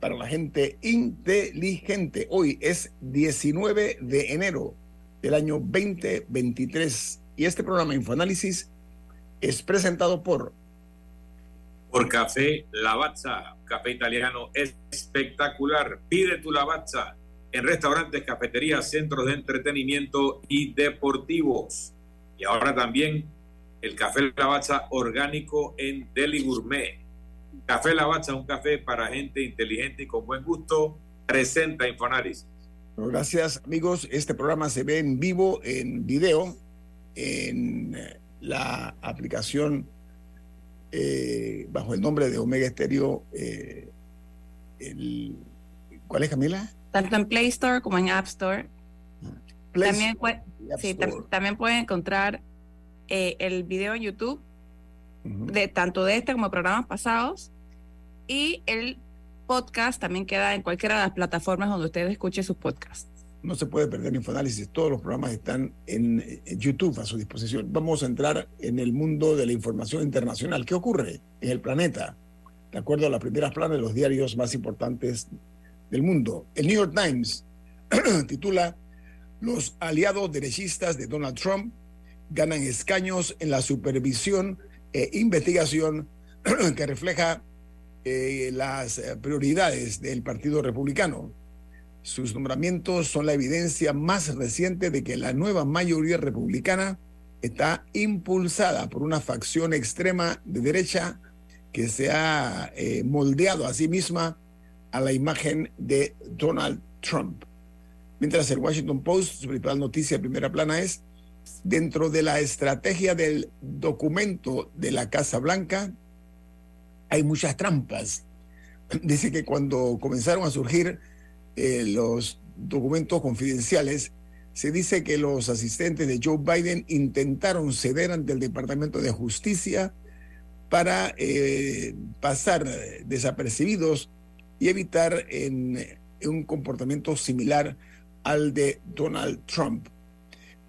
para la gente inteligente. Hoy es 19 de enero del año 2023 y este programa Infoanálisis es presentado por por Café Lavazza, café italiano espectacular. Pide tu Lavazza en restaurantes, cafeterías, centros de entretenimiento y deportivos. Y ahora también el café Lavazza orgánico en Deli Gourmet. Café Lavazza, un café para gente inteligente y con buen gusto, presenta Infoanálisis. Gracias amigos, este programa se ve en vivo, en video, en la aplicación eh, bajo el nombre de Omega Estéreo. Eh, el, ¿Cuál es Camila? Tanto en Play Store como en App Store. Play también, Store puede- y App sí, Store. tam- también pueden encontrar eh, el video en YouTube De tanto de este como programas pasados y el podcast también queda en cualquiera de las plataformas donde usted escuche sus podcasts. No se puede perder Infoanálisis. Todos los programas están en, en YouTube a su disposición. Vamos a entrar en el mundo de la información internacional. ¿Qué ocurre en el planeta? De acuerdo a las primeras planas de los diarios más importantes del mundo. El New York Times titula Los aliados derechistas de Donald Trump ganan escaños en la supervisión e investigación que refleja eh, las eh, prioridades del Partido Republicano. Sus nombramientos son la evidencia más reciente de que la nueva mayoría republicana está impulsada por una facción extrema de derecha que se ha eh, moldeado a sí misma a la imagen de Donald Trump. Mientras el Washington Post, su principal noticia de primera plana es, dentro de la estrategia del documento de la Casa Blanca, hay muchas trampas. Dice que cuando comenzaron a surgir eh, los documentos confidenciales, se dice que los asistentes de Joe Biden intentaron ceder ante el Departamento de Justicia para eh, pasar desapercibidos y evitar un comportamiento similar al de Donald Trump.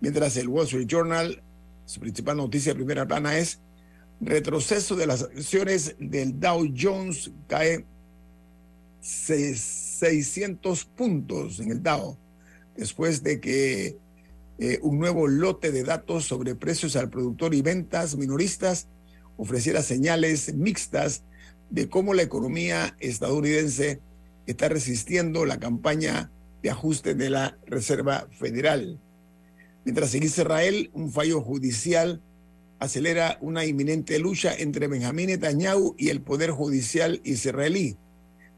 Mientras el Wall Street Journal, su principal noticia de primera plana es retroceso de las acciones del Dow Jones cae se- 600 puntos en el Dow después de que eh, un nuevo lote de datos sobre precios al productor y ventas minoristas ofreciera señales mixtas de cómo la economía estadounidense está resistiendo la campaña de ajuste de la Reserva Federal. Mientras en Israel, un fallo judicial acelera una inminente lucha entre Benjamín Netanyahu y el Poder Judicial israelí.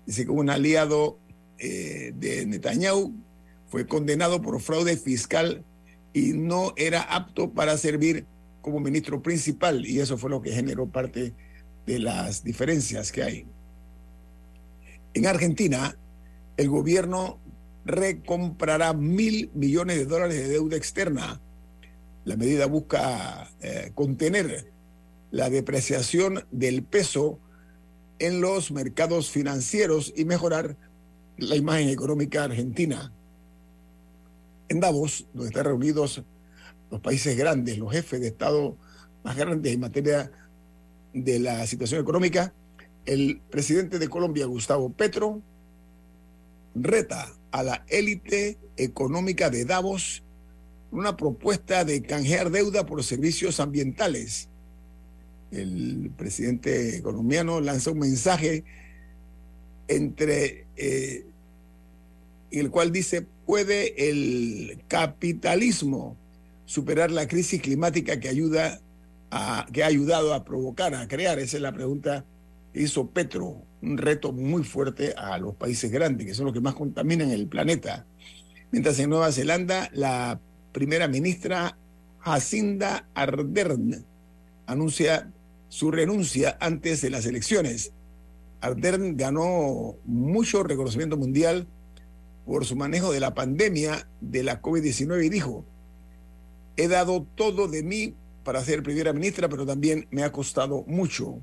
Dice que un aliado eh, de Netanyahu fue condenado por fraude fiscal y no era apto para servir como ministro principal y eso fue lo que generó parte de las diferencias que hay. En Argentina, el gobierno recomprará mil millones de dólares de deuda externa. La medida busca eh, contener la depreciación del peso en los mercados financieros y mejorar la imagen económica argentina. En Davos, donde están reunidos los países grandes, los jefes de Estado más grandes en materia de la situación económica, el presidente de Colombia, Gustavo Petro, reta a la élite económica de Davos una propuesta de canjear deuda por servicios ambientales. El presidente colombiano lanza un mensaje entre eh, el cual dice, ¿puede el capitalismo superar la crisis climática que ayuda a, que ha ayudado a provocar, a crear? Esa es la pregunta que hizo Petro, un reto muy fuerte a los países grandes, que son los que más contaminan el planeta. Mientras en Nueva Zelanda, la primera ministra Jacinda Ardern anuncia su renuncia antes de las elecciones. Ardern ganó mucho reconocimiento mundial por su manejo de la pandemia de la COVID-19 y dijo, he dado todo de mí para ser primera ministra, pero también me ha costado mucho.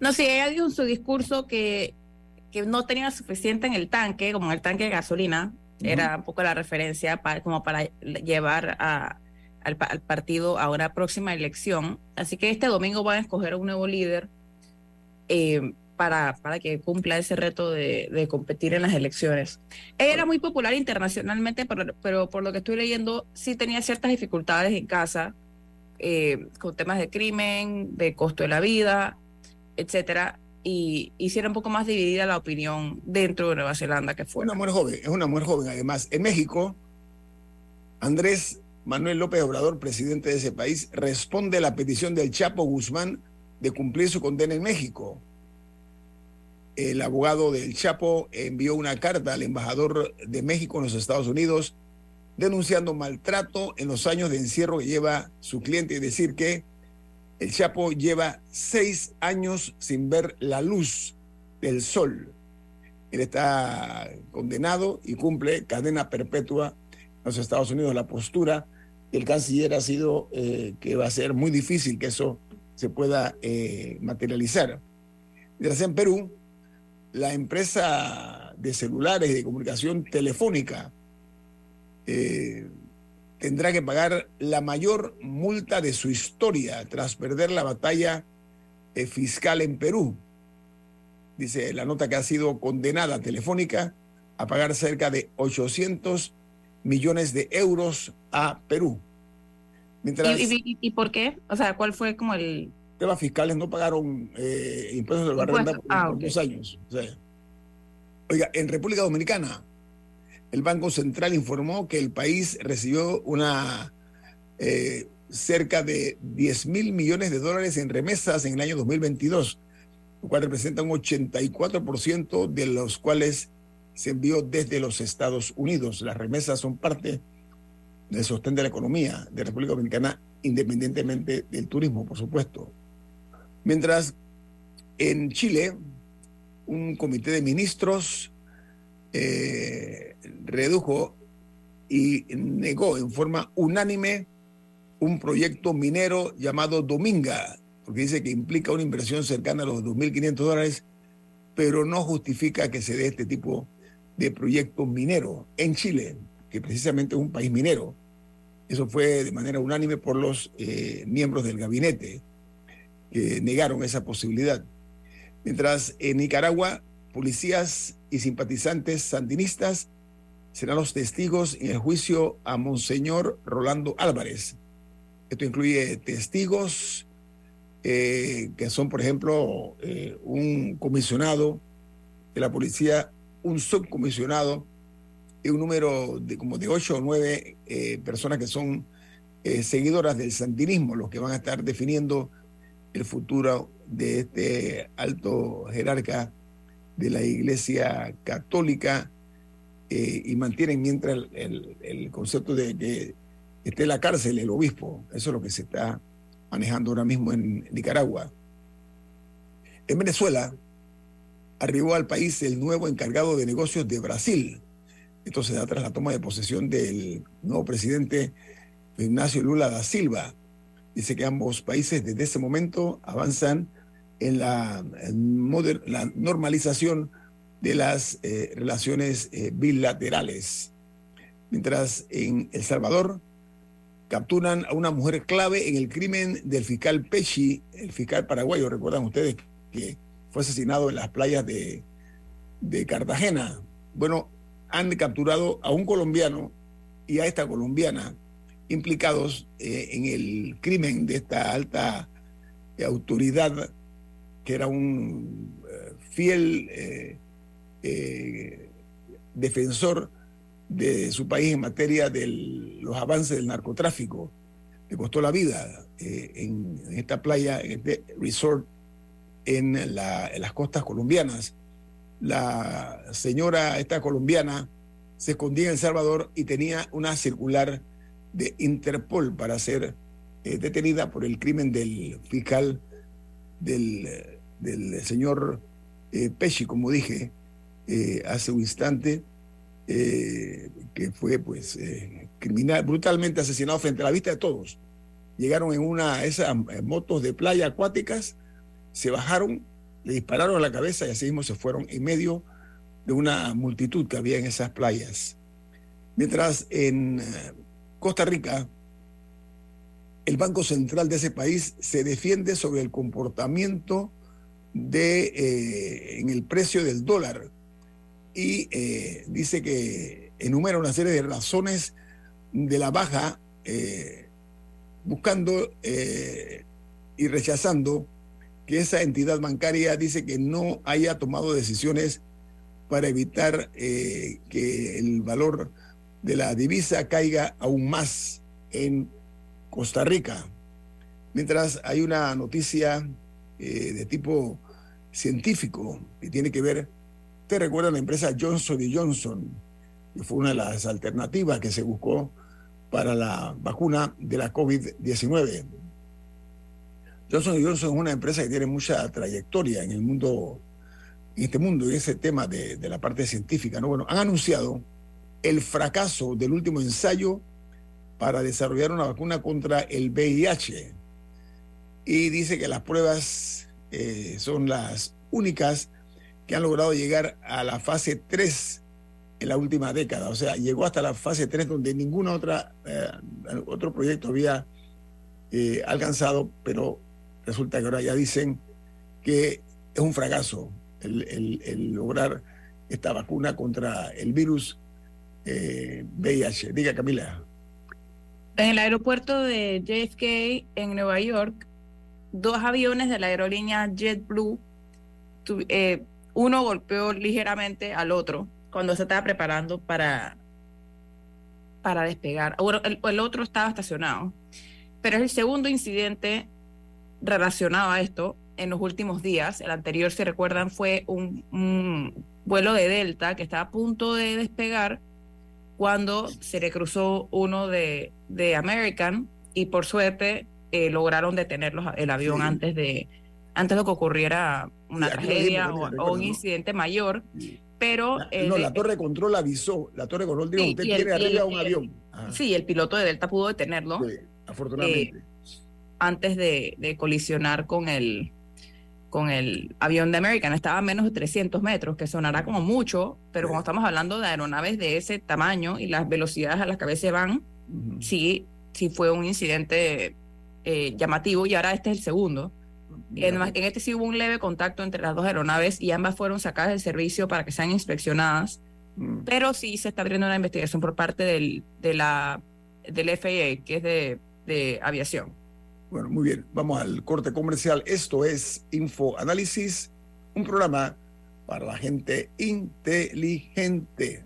No, sí, ella dijo en su discurso que, que no tenía suficiente en el tanque, como en el tanque de gasolina, era un poco la referencia para, como para llevar a, al, partido a una próxima elección. Así que este domingo van a escoger un nuevo líder eh, para, para que cumpla ese reto de, competir en las elecciones. Ella era muy popular internacionalmente, pero, pero por lo que estoy leyendo, sí tenía ciertas dificultades en casa eh, con temas de crimen, de costo de la vida, etcétera. Y hiciera un poco más dividida la opinión dentro de Nueva Zelanda que fue. Una mujer joven, es una mujer joven además. En México, Andrés Manuel López Obrador, presidente de ese país, responde a la petición del Chapo Guzmán de cumplir su condena en México el abogado del Chapo envió una carta al embajador de México en los Estados Unidos denunciando maltrato en los años de encierro que lleva su cliente y decir que el Chapo lleva seis años sin ver la luz del sol. Él está condenado y cumple cadena perpetua en los Estados Unidos. La postura del canciller ha sido eh, que va a ser muy difícil que eso se pueda eh, materializar. Mientras en Perú, la empresa de celulares y de comunicación telefónica eh, tendrá que pagar la mayor multa de su historia tras perder la batalla fiscal en Perú. Dice la nota que ha sido condenada Telefónica a pagar cerca de 800 millones de euros a Perú. ¿Y, por qué? O sea, ¿cuál fue como el, temas fiscales no pagaron eh, impuestos de la renta por, ah, dos años. oiga, en República Dominicana, el Banco Central informó que el país recibió una eh, cerca de 10 mil millones de dólares en remesas en el año 2022, lo cual representa un 84% de los cuales se envió desde los Estados Unidos. Las remesas son parte del sostén de la economía de República Dominicana, independientemente del turismo, por supuesto. Mientras en Chile, un comité de ministros eh, redujo y negó en forma unánime un proyecto minero llamado Dominga, porque dice que implica una inversión cercana a los 2.500 dólares, pero no justifica que se dé este tipo de proyecto minero en Chile, que precisamente es un país minero. Eso fue de manera unánime por los eh, miembros del gabinete que negaron esa posibilidad. Mientras en Nicaragua, policías y simpatizantes sandinistas serán los testigos en el juicio a Monseñor Rolando Álvarez. Esto incluye testigos eh, que son, por ejemplo, eh, un comisionado de la policía, un subcomisionado y un número de como de ocho o nueve eh, personas que son seguidoras del sandinismo, los que van a estar definiendo el futuro de este alto jerarca de la Iglesia Católica eh, y mantienen mientras el, concepto de que esté en la cárcel el obispo. Eso es lo que se está manejando ahora mismo en Nicaragua. En Venezuela arribó al país el nuevo encargado de negocios de Brasil. Esto se da tras la toma de posesión del nuevo presidente Ignacio Lula da Silva. Dice que ambos países desde ese momento avanzan en la, la normalización de las eh, relaciones eh, bilaterales. Mientras en El Salvador capturan a una mujer clave en el crimen del fiscal Pechi, el fiscal paraguayo, recuerdan ustedes que fue asesinado en las playas de, de Cartagena. Bueno, han capturado a un colombiano y a esta colombiana implicados eh, en el crimen de esta alta autoridad, que era un eh, defensor de su país en materia de los avances del narcotráfico. le costó la vida eh, en, esta playa, en este resort en, las costas colombianas. La señora, esta colombiana, se escondía en El Salvador y tenía una circular de Interpol para ser eh, detenida por el crimen del fiscal del, del señor eh, como dije eh, hace un instante, que fue pues criminal, brutalmente asesinado frente a la vista de todos. Llegaron en una esas motos de playa acuáticas se bajaron, le dispararon a la cabeza y así mismo se fueron en medio de una multitud que había en esas playas. Mientras en eh, Costa Rica, el Banco Central de ese país se defiende sobre el comportamiento de, eh, en el precio del dólar y eh, dice que enumera una serie de razones de la baja, buscando y rechazando que esa entidad bancaria dice que no haya tomado decisiones para evitar eh, que el valor de la divisa caiga aún más en Costa Rica. Mientras hay una noticia eh, de tipo científico que tiene que ver, usted recuerda la empresa Johnson Johnson, que fue una de las alternativas que se buscó para la vacuna de la COVID-19. Johnson Johnson es una empresa que tiene mucha trayectoria en el mundo, en este mundo, en ese tema de, la parte científica. ¿no? Bueno, han anunciado el fracaso del último ensayo para desarrollar una vacuna contra el VIH. Y dice que las pruebas eh, son las únicas que han logrado llegar a la fase 3 en la última década. O sea, llegó hasta la fase 3 donde ningún eh, otro proyecto había eh, alcanzado, pero resulta que ahora ya dicen que es un fracaso el, lograr esta vacuna contra el virus VIH. Eh, Diga, Camila. En el aeropuerto de JFK en Nueva York, dos aviones de la aerolínea JetBlue, eh, uno golpeó ligeramente al otro cuando se estaba preparando para, para despegar. el, el otro estaba estacionado. Pero es el segundo incidente relacionado a esto en los últimos días. El anterior, si recuerdan, fue un, vuelo de Delta que estaba a punto de despegar cuando se le cruzó uno de, de American y por suerte eh, lograron detener el avión antes de antes de que ocurriera una tragedia o, un incidente mayor. Pero. La, no, la torre de control avisó. La torre de control dijo: Usted tiene arriba un avión. Sí, el piloto de Delta pudo detenerlo. afortunadamente. Eh, antes de, colisionar con el, con el avión de American. Estaba a menos de 300 metros, que sonará como mucho, pero cuando estamos hablando de aeronaves de ese tamaño y las velocidades a las que a veces van, sí, sí fue un incidente eh, llamativo y ahora este es el segundo. En, este sí hubo un leve contacto entre las dos aeronaves y ambas fueron sacadas del servicio para que sean inspeccionadas, mm. pero sí se está abriendo una investigación por parte del, de la, del FAA, que es de, de aviación. Bueno, muy bien, vamos al corte comercial. Esto es Info Análisis, un programa para la gente inteligente.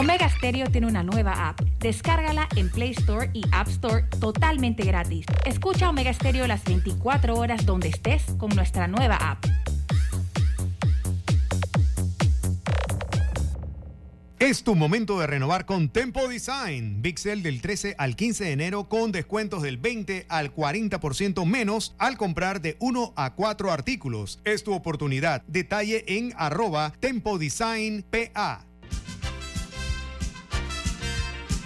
Omega Stereo tiene una nueva app. Descárgala en Play Store y App Store totalmente gratis. Escucha Omega Stereo las 24 horas donde estés con nuestra nueva app. Es tu momento de renovar con Tempo Design. Big del 13 al 15 de enero con descuentos del 20 al 40% menos al comprar de 1 a 4 artículos. Es tu oportunidad. Detalle en arroba Tempo Design PA.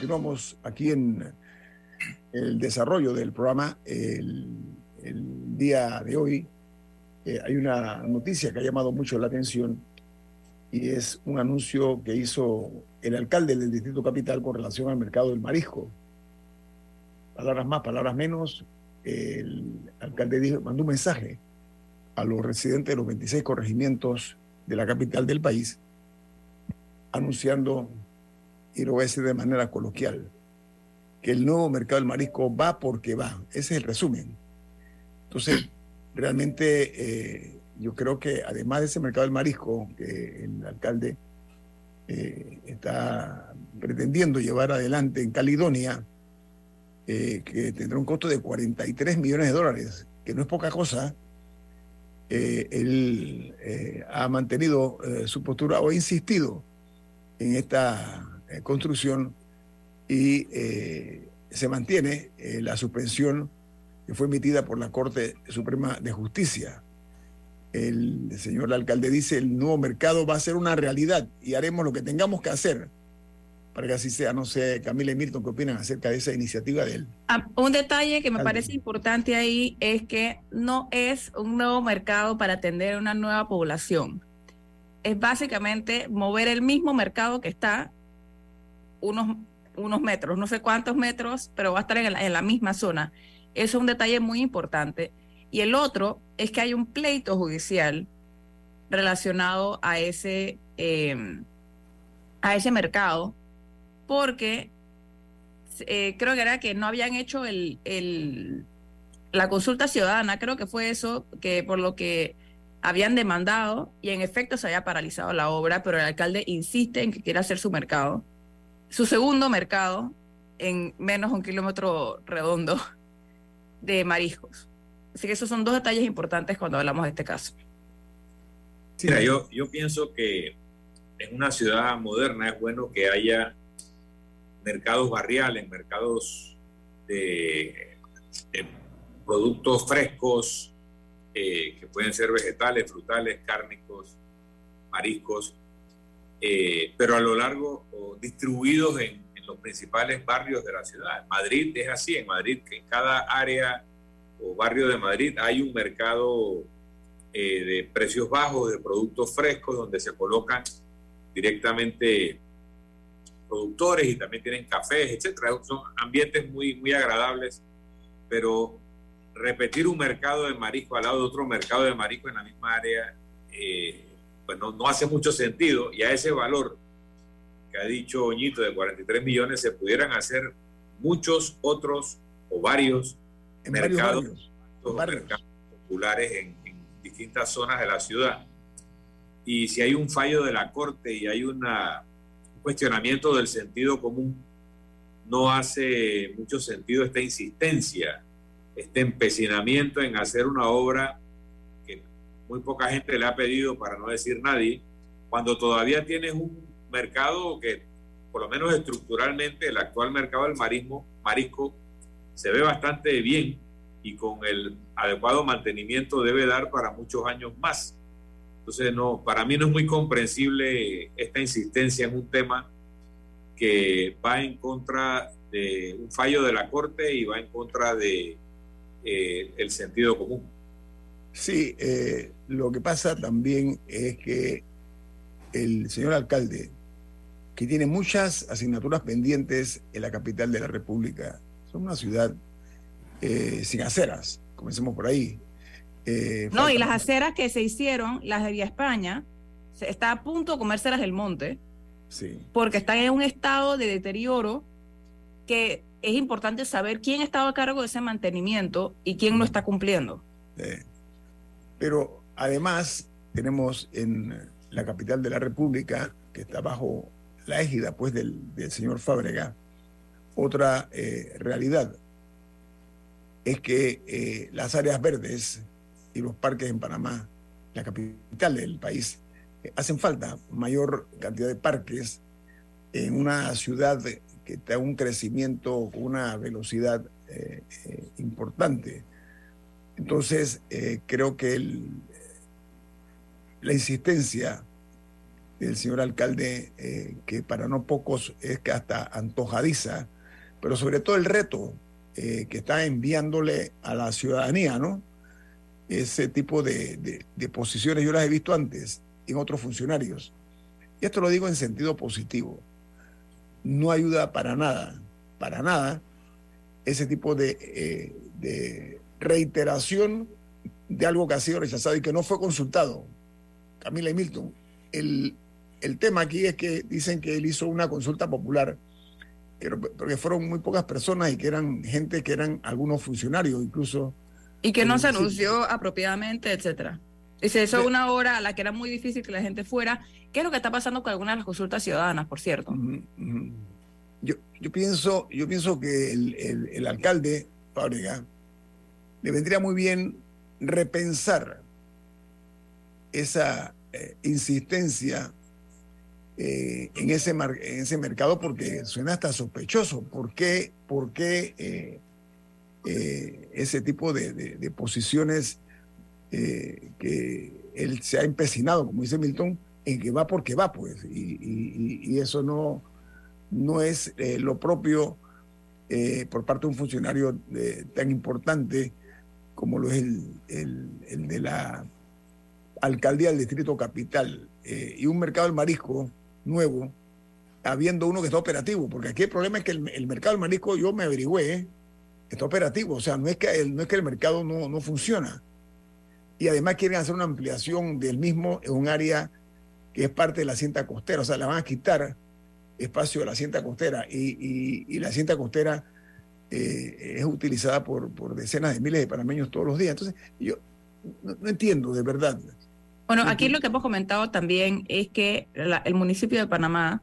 Continuamos aquí en el desarrollo del programa. El, día de hoy eh, hay una noticia que ha llamado mucho la atención y es un anuncio que hizo el alcalde del Distrito Capital con relación al mercado del marisco. Palabras más, palabras menos, el alcalde dijo, mandó un mensaje a los residentes de los 26 corregimientos de la capital del país, anunciando, y lo voy a decir de manera coloquial, que el nuevo mercado del marisco va porque va. Ese es el resumen. Entonces, realmente eh, yo creo que además de ese mercado del marisco que el alcalde eh, está pretendiendo llevar adelante en Caledonia, eh, que tendrá un costo de 43 millones de dólares, que no es poca cosa, él ha mantenido su postura o ha insistido en esta construcción y eh, se mantiene eh, la suspensión que fue emitida por la Corte Suprema de Justicia. El señor alcalde dice, el nuevo mercado va a ser una realidad y haremos lo que tengamos que hacer para que así sea. No sé, Camila y Milton, ¿qué opinan acerca de esa iniciativa de él? Ah, un detalle que me parece importante ahí es que no es un nuevo mercado para atender a una nueva población. Es básicamente mover el mismo mercado que está unos unos metros, no sé cuántos metros, pero va a estar en la, misma zona. Eso es un detalle muy importante. Y el otro es que hay un pleito judicial relacionado a ese, em, a ese mercado, porque eh, creo que era que no habían hecho el, el, la consulta ciudadana, creo que fue eso, que por lo que habían demandado y en efecto se había paralizado la obra, pero el alcalde insiste en que quiere hacer su mercado su segundo mercado en menos de un kilómetro redondo de mariscos. Así que esos son dos detalles importantes cuando hablamos de este caso. Mira, yo, yo pienso que en una ciudad moderna es bueno que haya mercados barriales, mercados de, productos frescos, eh, que pueden ser vegetales, frutales, cárnicos, mariscos, eh, pero a lo largo o distribuidos en, los principales barrios de la ciudad. Madrid es así, en Madrid, que en cada área o barrio de Madrid hay un mercado eh, de precios bajos, de productos frescos, donde se colocan directamente productores y también tienen cafés, etcétera. Son ambientes muy, muy agradables, pero repetir un mercado de marisco al lado de otro mercado de marisco en la misma área eh, pues no, hace mucho sentido y a ese valor que ha dicho Oñito de 43 millones se pudieran hacer muchos otros o varios mercados, populares en, distintas zonas de la ciudad. Y si hay un fallo de la Corte y hay una, un cuestionamiento del sentido común, no hace mucho sentido esta insistencia, este empecinamiento en hacer una obra muy poca gente le ha pedido, para no decir nadie, cuando todavía tienes un mercado que, por lo menos estructuralmente, el actual mercado del marismo, marisco se ve bastante bien y con el adecuado mantenimiento debe dar para muchos años más. Entonces, no, para mí no es muy comprensible esta insistencia en un tema que va en contra de un fallo de la Corte y va en contra de eh, el sentido común. Sí, eh, lo que pasa también es que el señor alcalde, que tiene muchas asignaturas pendientes en la capital de la República, son una ciudad eh, sin aceras, comencemos por ahí. Eh, no, y las aceras que se hicieron, las de Vía España, está a punto de comérselas del monte, sí. porque están en un estado de deterioro que es importante saber quién estaba a cargo de ese mantenimiento y quién no está cumpliendo. Pero además tenemos en la capital de la República, que está bajo la égida pues, del, señor Fábrega, otra eh, realidad. Es que eh, las áreas verdes y los parques en Panamá, la capital del país, eh, hacen falta mayor cantidad de parques en una ciudad que está un crecimiento con una velocidad importante. Entonces, eh, creo que la insistencia del señor alcalde, eh, que para no pocos es que hasta antojadiza, pero sobre todo el reto eh, que está enviándole a la ciudadanía, ¿no? Ese tipo de, de, posiciones yo las he visto antes en otros funcionarios. Y esto lo digo en sentido positivo. No ayuda para nada, para nada, ese tipo de, eh, de reiteración de algo que ha sido rechazado y que no fue consultado. Camila y Milton, el, el tema aquí es que dicen que él hizo una consulta popular, porque fueron muy pocas personas y que eran gente que eran algunos funcionarios incluso. Y que no se anunció apropiadamente, etcétera. Y se hizo una hora a la que era muy difícil que la gente fuera. ¿Qué es lo que está pasando con algunas de las consultas ciudadanas, por cierto? Yo, yo, pienso, yo pienso que el, el, alcalde, Fábrega, le vendría muy bien repensar esa eh, insistencia eh, en, ese en ese mercado porque suena hasta sospechoso. ¿Por qué, por qué eh, ese tipo de, posiciones que él se ha empecinado, como dice Milton, en que va porque va, pues? Y, eso no, no es lo propio por parte de un funcionario tan importante como lo es el, el, de la alcaldía del distrito capital eh, y un mercado del marisco nuevo, habiendo uno que está operativo, porque aquí el problema es que el, mercado del marisco, yo me averigüé, está operativo, o sea, no es que el, no es que el mercado no, no funciona. Y además quieren hacer una ampliación del mismo en un área que es parte de la cinta costera, o sea, la van a quitar espacio de la cinta costera y, y la cinta costera eh, es utilizada por, por, decenas de miles de panameños todos los días. Entonces, yo no, entiendo de verdad. Bueno, aquí lo que hemos comentado también es que el municipio de Panamá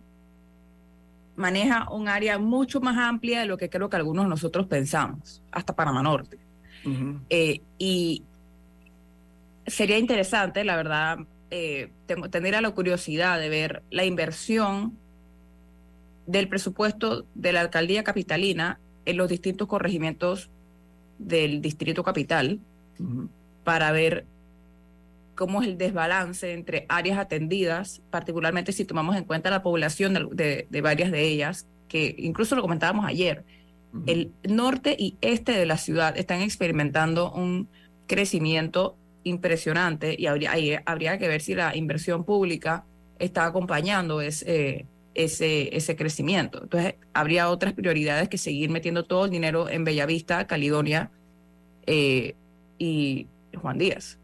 maneja un área mucho más amplia de lo que creo que algunos de nosotros pensamos, hasta Panamá Norte. Eh, y sería interesante, la verdad, eh, tener la curiosidad de ver la inversión del presupuesto de la alcaldía capitalina en los distintos corregimientos del distrito capital para ver cómo es el desbalance entre áreas atendidas, particularmente si tomamos en cuenta la población de, varias de ellas, que incluso lo comentábamos ayer. El norte y este de la ciudad están experimentando un crecimiento impresionante y habría, habría que ver si la inversión pública está acompañando ese, ese, ese crecimiento. Entonces, habría otras prioridades que seguir metiendo todo el dinero en Bellavista, Caledonia eh, y Juan Díaz.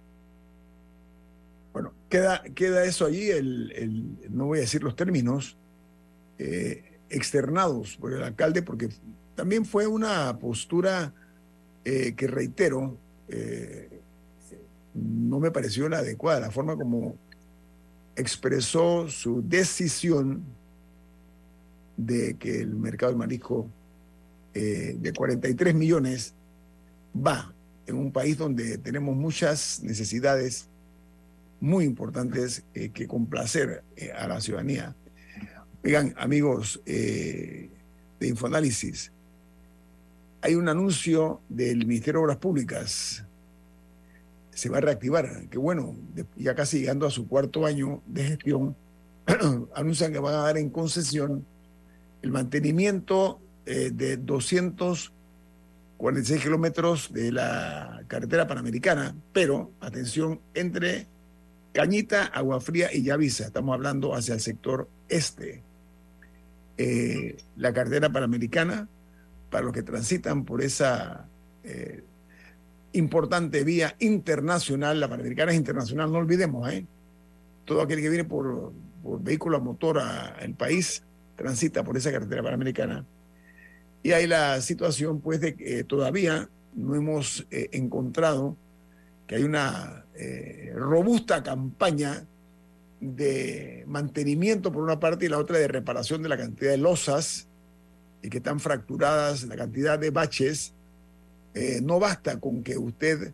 Queda, queda eso allí, el, no voy a decir los términos, eh, externados por el alcalde, porque también fue una postura eh, que reitero, no me pareció la adecuada, la forma como expresó su decisión de que el mercado del marisco eh, de 43 millones va en un país donde tenemos muchas necesidades muy importantes eh, que complacer eh, a la ciudadanía. Oigan, amigos de Infoanálisis, hay un anuncio del Ministerio de Obras Públicas. Se va a reactivar, que bueno, ya casi llegando a su cuarto año de gestión, anuncian que van a dar en concesión el mantenimiento eh, de 246 kilómetros de la carretera panamericana, pero, atención, entre Cañita, Agua Fría y Yavisa, estamos hablando hacia el sector este. Eh, la carretera panamericana, para los que transitan por esa eh, importante vía internacional, la panamericana es internacional, no olvidemos, ¿eh? todo aquel que viene por, por vehículo a motor al país transita por esa carretera panamericana. Y hay la situación, pues, de que todavía no hemos eh, encontrado que hay una eh, robusta campaña de mantenimiento por una parte y la otra de reparación de la cantidad de losas y que están fracturadas, la cantidad de baches. Eh, no basta con que usted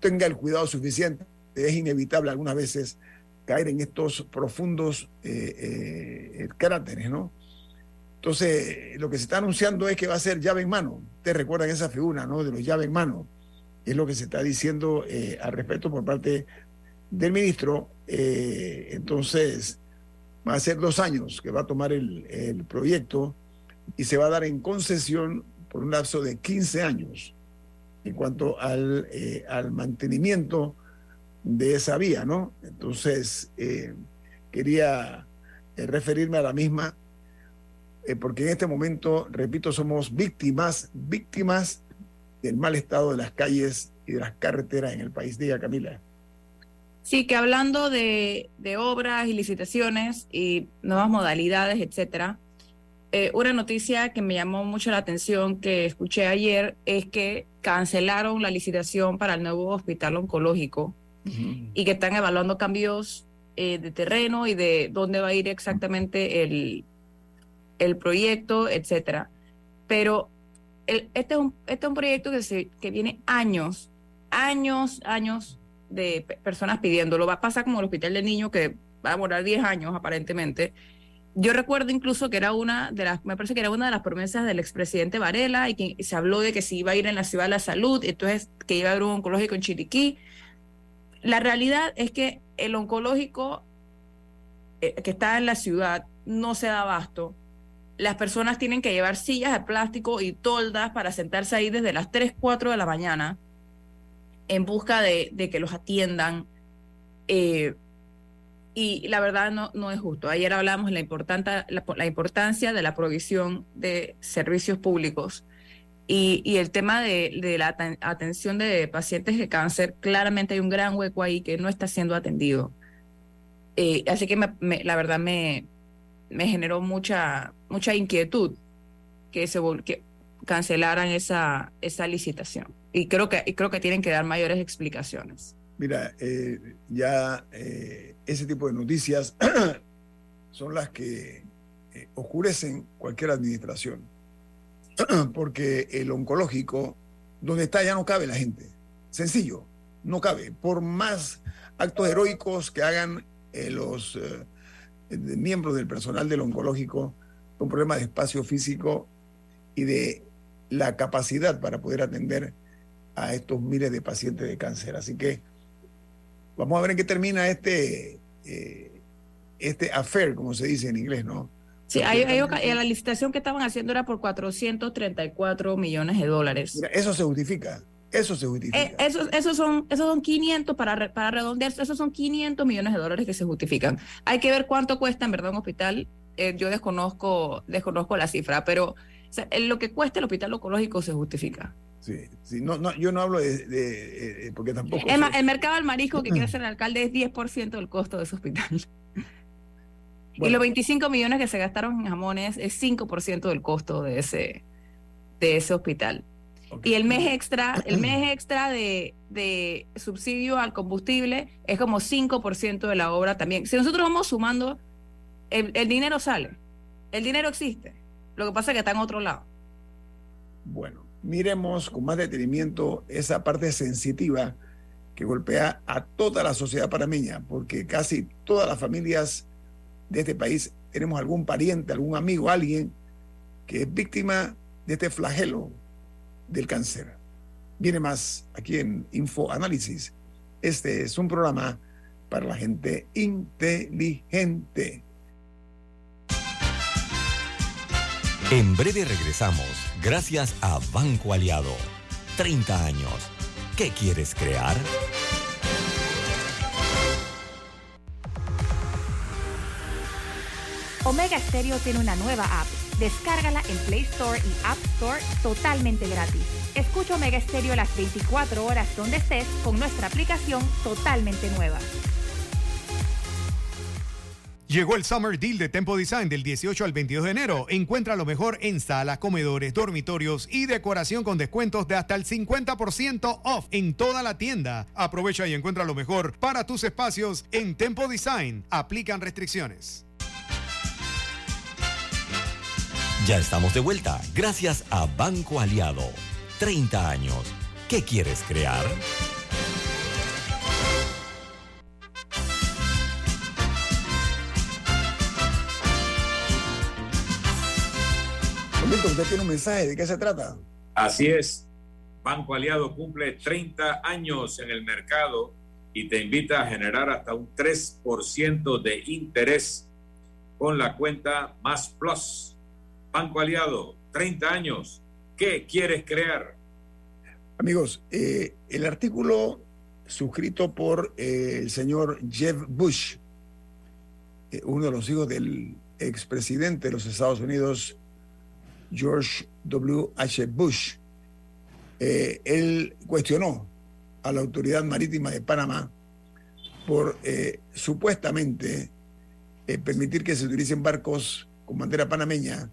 tenga el cuidado suficiente, es inevitable algunas veces caer en estos profundos eh, eh, cráteres, ¿no? Entonces, lo que se está anunciando es que va a ser llave en mano. Ustedes recuerdan esa figura, ¿no? De los llave en mano. Es lo que se está diciendo eh, al respecto por parte del ministro. entonces, va a ser dos años que va a tomar el, proyecto y se va a dar en concesión por un lapso de 15 años en cuanto al, eh, al mantenimiento de esa vía, ¿no? Entonces, eh, quería eh, referirme a la misma, porque en este momento, repito, somos víctimas, víctimas del mal estado de las calles y de las carreteras en el país. Diga, Camila. Sí, que hablando de, de obras y licitaciones y nuevas modalidades, etcétera, eh, una noticia que me llamó mucho la atención que escuché ayer es que cancelaron la licitación para el nuevo hospital oncológico y que están evaluando cambios eh, de terreno y de dónde va a ir exactamente el, el proyecto, etcétera. Pero este, es un, este es un proyecto que, se, viene años, años, años de personas pidiéndolo. Va a pasar como el hospital de niños que va a demorar 10 años aparentemente yo recuerdo incluso que era una de las, me parece que era una de las promesas del expresidente Varela y que se habló de que se iba a ir en la ciudad de la salud, entonces que iba a haber un oncológico en Chiriquí. La realidad es que el oncológico eh, que está en la ciudad no se da abasto. Las personas tienen que llevar sillas de plástico y toldas para sentarse ahí desde las 3, 4 de la mañana en busca de, de que los atiendan. Eh, y la verdad no, no es justo. Ayer hablamos de la, la, importancia de la provisión de servicios públicos y, y el tema de, de, la atención de pacientes de cáncer, claramente hay un gran hueco ahí que no está siendo atendido. Eh, así que la verdad me, me generó mucha, mucha inquietud que se que cancelaran esa, esa licitación. Y creo que, creo que tienen que dar mayores explicaciones. Mira, eh, ya eh, ese tipo de noticias son las que eh, oscurecen cualquier administración. Porque el oncológico, donde está ya no cabe la gente. Sencillo, no cabe. Por más actos heroicos que hagan los miembros del personal del oncológico, un problema de espacio físico y de la capacidad para poder atender a estos miles de pacientes de cáncer. Así que Vamos a ver en qué termina este, eh, este affair, como se dice en inglés, ¿no? Sí, hay, la licitación que estaban haciendo era por 434 millones de dólares. eso se justifica. Eso se justifica. Eh, esos, son, esos son 500, para, para redondear, esos son 500 millones de dólares que se justifican. Hay que ver cuánto cuesta en verdad un hospital. Eh, yo desconozco, desconozco la cifra, pero lo que cuesta el hospital oncológico se justifica. Sí, sí no, no, yo no hablo de, eh, porque tampoco... el mercado del marisco que quiere ser el alcalde es 10% del costo de ese hospital. Y los 25 millones que se gastaron en jamones es 5% del costo de ese, de ese hospital. Y el mes extra, el mes extra de, de subsidio al combustible es como 5% de la obra también. Si nosotros vamos sumando, el, dinero sale, el dinero existe. Lo que pasa es que está en otro lado. Bueno, miremos con más detenimiento esa parte sensitiva que golpea a toda la sociedad panameña, porque casi todas las familias de este país tenemos algún pariente, algún amigo, alguien que es víctima de este flagelo del cáncer. Viene más aquí en Info Análisis. Este es un programa para la gente inteligente. En breve regresamos, gracias a Banco Aliado. 30 años. ¿Qué quieres crear? Omega Stereo tiene una nueva app. Descárgala en Play Store y App Store totalmente gratis. Escucha Omega Stereo las 24 horas donde estés con nuestra aplicación totalmente nueva. Llegó el Summer Deal de Tempo Design del 18 al 22 de enero. Encuentra lo mejor en salas, comedores, dormitorios y decoración con descuentos de hasta el 50% off en toda la tienda. Aprovecha y encuentra lo mejor para tus espacios en Tempo Design. Aplican restricciones. Ya estamos de vuelta gracias a Banco Aliado. 30 años. ¿Qué quieres crear? Usted tiene un mensaje, ¿de qué se trata? Así es. Banco Aliado cumple 30 años en el mercado y te invita a generar hasta un 3% de interés con la cuenta Más Plus. Banco Aliado, 30 años. ¿Qué quieres crear? Amigos, eh, el artículo suscrito por eh, el señor Jeff Bush, eh, uno de los hijos del expresidente de los Estados Unidos, George W. H. Bush, él cuestionó a la Autoridad Marítima de Panamá por supuestamente permitir que se utilicen barcos con bandera panameña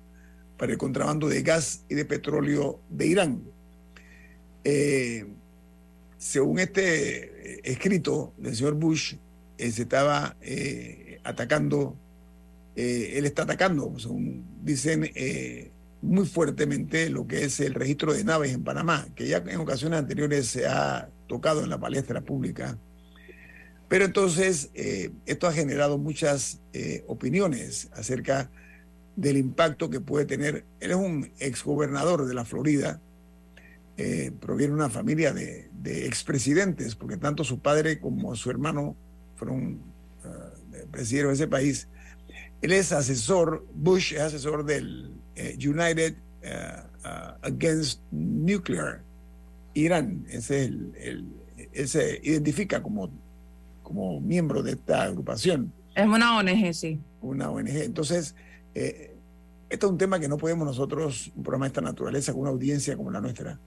para el contrabando de gas y de petróleo de Irán. Eh, según este eh, escrito del señor Bush, eh, se estaba atacando, él está atacando, según dicen, muy fuertemente lo que es el registro de naves en Panamá, que ya en ocasiones anteriores se ha tocado en la palestra pública. Pero entonces esto ha generado muchas opiniones acerca del impacto que puede tener. Él es un exgobernador de la Florida, eh, proviene de una familia de, expresidentes, porque tanto su padre como su hermano fueron uh, presidentes de ese país. Él es asesor, Bush es asesor del eh, United uh, Against Nuclear Irán. Ese es el, él se identifica como, como miembro de esta agrupación. Es una ONG, sí. Una ONG. Entonces, eh, esto es un tema que no podemos nosotros, un programa de esta naturaleza, con una audiencia como la nuestra,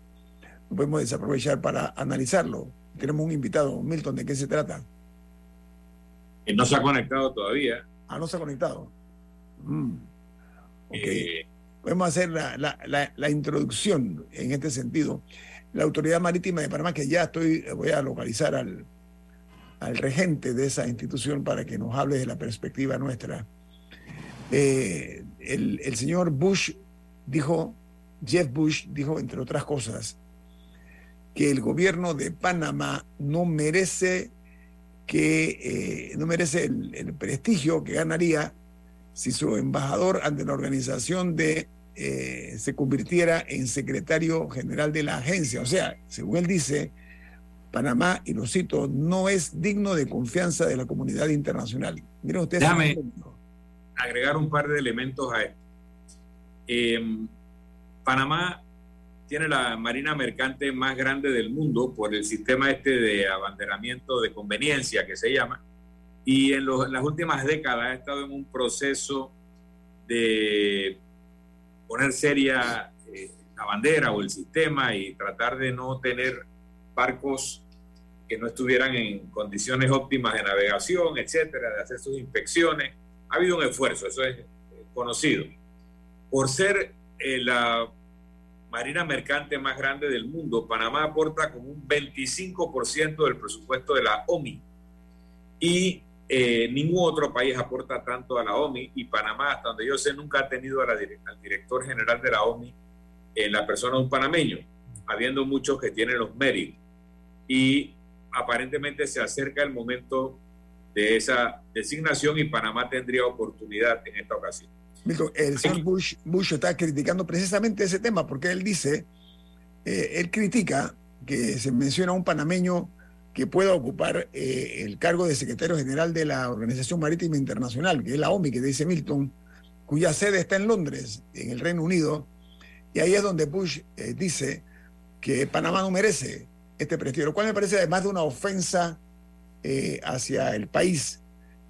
podemos desaprovechar para analizarlo. Tenemos un invitado, Milton, ¿de qué se trata? no se ha conectado todavía. Ah, no se ha conectado. Mm. Eh, podemos hacer la, introducción en este sentido. La Autoridad Marítima de Panamá, que ya estoy, voy a localizar al, al regente de esa institución para que nos hable de la perspectiva nuestra. Eh, el, el señor Bush dijo, Jeff Bush dijo, entre otras cosas, que el gobierno de Panamá no merece que eh, no merece el, prestigio que ganaría si su embajador ante la organización de eh, se convirtiera en secretario general de la agencia. O sea, según él dice, Panamá, y lo cito, no es digno de confianza de la comunidad internacional. Miren ustedes. Déjame agregar un par de elementos a esto. Em, Panamá tiene la marina mercante más grande del mundo por el sistema este de abanderamiento de conveniencia que se llama. Y en, las últimas décadas ha estado en un proceso de poner seria eh, la bandera o el sistema y tratar de no tener barcos que no estuvieran en condiciones óptimas de navegación, etcétera, de hacer sus inspecciones. Ha habido un esfuerzo, eso es conocido. Por ser eh, la marina mercante más grande del mundo, Panamá aporta como un 25% del presupuesto de la OMI. Y eh, ningún otro país aporta tanto a la OMI y Panamá, hasta donde yo sé, nunca ha tenido al director general de la OMI en la persona de un panameño, habiendo muchos que tienen los méritos. Y aparentemente se acerca el momento de esa designación y Panamá tendría oportunidad en esta ocasión el señor Bush, Bush está criticando precisamente ese tema porque él dice, eh, él critica que se menciona un panameño que pueda ocupar eh, el cargo de secretario general de la Organización Marítima Internacional, que es la OMI, que dice Milton, cuya sede está en Londres, en el Reino Unido, y ahí es donde Bush eh, dice que Panamá no merece este prestigio, lo cual me parece además de una ofensa hacia el país.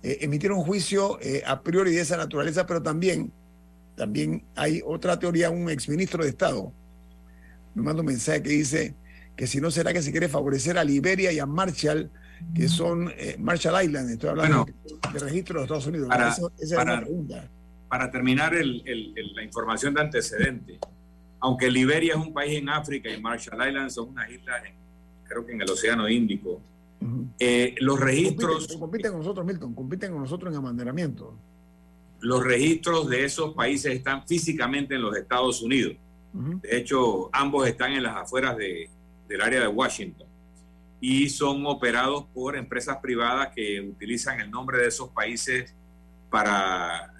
Eh, emitieron un juicio eh, a priori de esa naturaleza, pero también, también hay otra teoría, un exministro de Estado. Me manda un mensaje que dice que si no será que se quiere favorecer a Liberia y a Marshall, que son eh, Marshall Island, estoy hablando de, registro de Estados Unidos. Para, esa es la pregunta. Para terminar la información de antecedente, aunque Liberia es un país en África y Marshall Island son unas islas, creo que en el Océano Índico, eh, los registros... Compiten, con nosotros, Milton, compiten con nosotros en amanderamiento. Los registros de esos países están físicamente en los Estados Unidos. De hecho, ambos están en las afueras de, del área de Washington y son operados por empresas privadas que utilizan el nombre de esos países para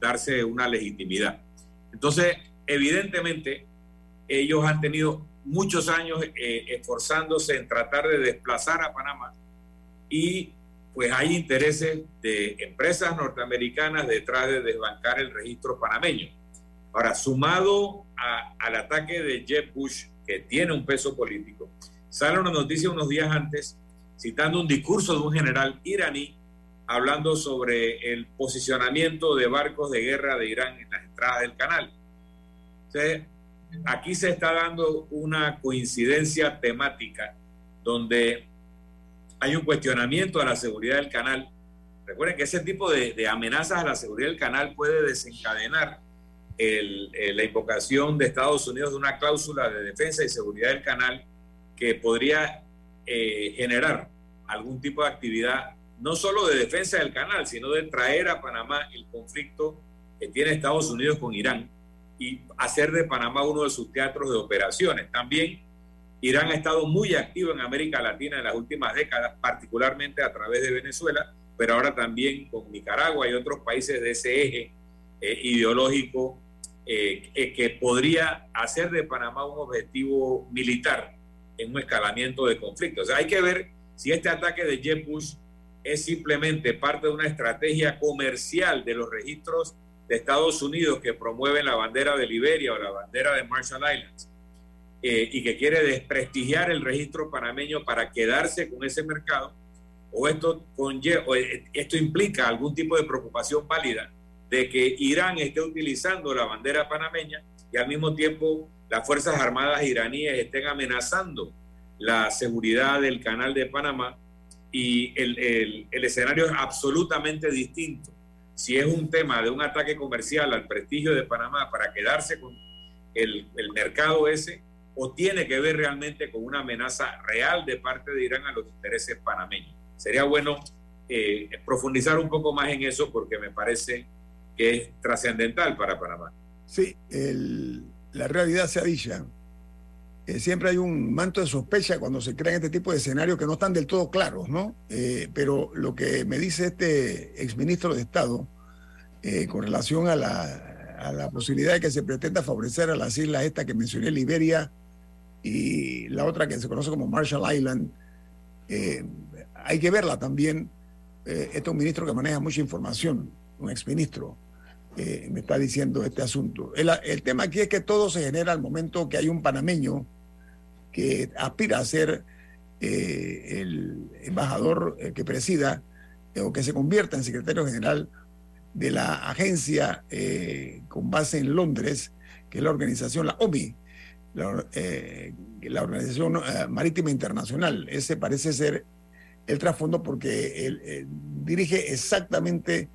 darse una legitimidad. Entonces, evidentemente, ellos han tenido muchos años eh, esforzándose en tratar de desplazar a Panamá y pues hay intereses de empresas norteamericanas detrás de desbancar el registro panameño. Ahora, sumado al ataque de Jeb Bush, que tiene un peso político, sale una noticia unos días antes citando un discurso de un general iraní hablando sobre el posicionamiento de barcos de guerra de Irán en las entradas del canal. Entonces, aquí se está dando una coincidencia temática donde hay un cuestionamiento a la seguridad del canal. Recuerden que ese tipo de, amenazas a la seguridad del canal puede desencadenar eh, la invocación de Estados Unidos de una cláusula de defensa y seguridad del canal que podría eh, generar algún tipo de actividad no solo de defensa del canal, sino de traer a Panamá el conflicto que tiene Estados Unidos con Irán y hacer de Panamá uno de sus teatros de operaciones. También Irán ha estado muy activo en América Latina en las últimas décadas, particularmente a través de Venezuela, pero ahora también con Nicaragua y otros países de ese eje eh, ideológico eh, que podría hacer de Panamá un objetivo militar en un escalamiento de conflictos. O sea, hay que ver si este ataque de Jeb Bush es simplemente parte de una estrategia comercial de los registros de Estados Unidos que promueven la bandera de Liberia o la bandera de Marshall Islands eh, y que quiere desprestigiar el registro panameño para quedarse con ese mercado, o esto, o eh, esto implica algún tipo de preocupación válida de que Irán esté utilizando la bandera panameña y al mismo tiempo las Fuerzas Armadas iraníes estén amenazando la seguridad del canal de Panamá y el, escenario es absolutamente distinto. Si es un tema de un ataque comercial al prestigio de Panamá para quedarse con el, mercado ese, o tiene que ver realmente con una amenaza real de parte de Irán a los intereses panameños. Sería bueno eh, profundizar un poco más en eso porque me parece que es trascendental para Panamá. Sí, la realidad se dicho eh, siempre hay un manto de sospecha cuando se crean este tipo de escenarios que no están del todo claros, ¿no? Eh, pero lo que me dice este exministro de Estado eh, con relación a la, a la, posibilidad de que se pretenda favorecer a las islas estas que mencioné, Liberia y la otra que se conoce como Marshall Island, hay que verla también. este es un ministro que maneja mucha información, un exministro. Me está diciendo este asunto. El, el, tema aquí es que todo se genera al momento que hay un panameño que aspira a ser eh, el embajador eh, que presida eh, o que se convierta en secretario general de la agencia con base en Londres, que es la organización, la OMI, la, Organización Marítima Internacional. Ese parece ser el trasfondo porque él dirige exactamente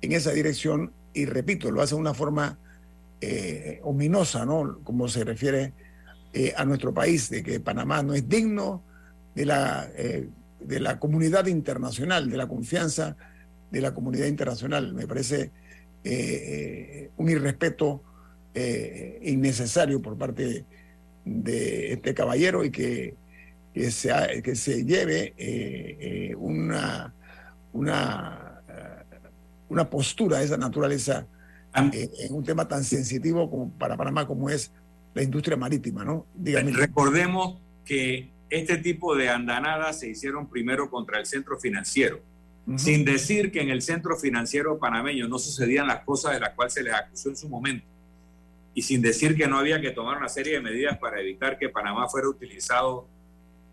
en esa dirección y repito, lo hace de una forma ominosa, ¿no? Como se refiere eh, a nuestro país, de que Panamá no es digno de la, eh, de la comunidad internacional, de la confianza de la comunidad internacional. Me parece eh, un irrespeto innecesario por parte de este caballero y que, que, se, que se lleve una, una, una postura de esa naturaleza en un tema tan sensitivo como para Panamá como es la industria marítima, ¿no? Recordemos que este tipo de andanadas se hicieron primero contra el centro financiero, sin decir que en el centro financiero panameño no sucedían las cosas de las cuales se les acusó en su momento, y sin decir que no había que tomar una serie de medidas para evitar que Panamá fuera utilizado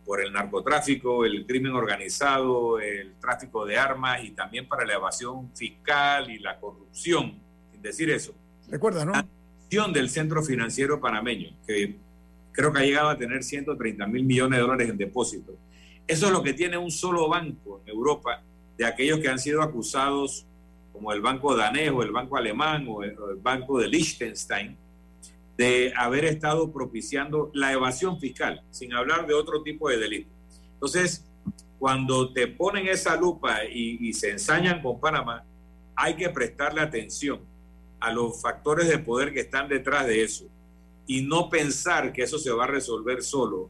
por el narcotráfico, el crimen organizado, el tráfico de armas y también para la evasión fiscal y la corrupción, sin decir eso. Recuerda, ¿no? del centro financiero panameño, que creo que ha llegado a tener 130 mil millones de dólares en depósitos. Eso es lo que tiene un solo banco en Europa de aquellos que han sido acusados, como el banco danés o el banco alemán o el, banco de Liechtenstein, de haber estado propiciando la evasión fiscal, sin hablar de otro tipo de delito. Entonces, cuando te ponen esa lupa y, se ensañan con Panamá, hay que prestarle atención a los factores de poder que están detrás de eso y no pensar que eso se va a resolver solo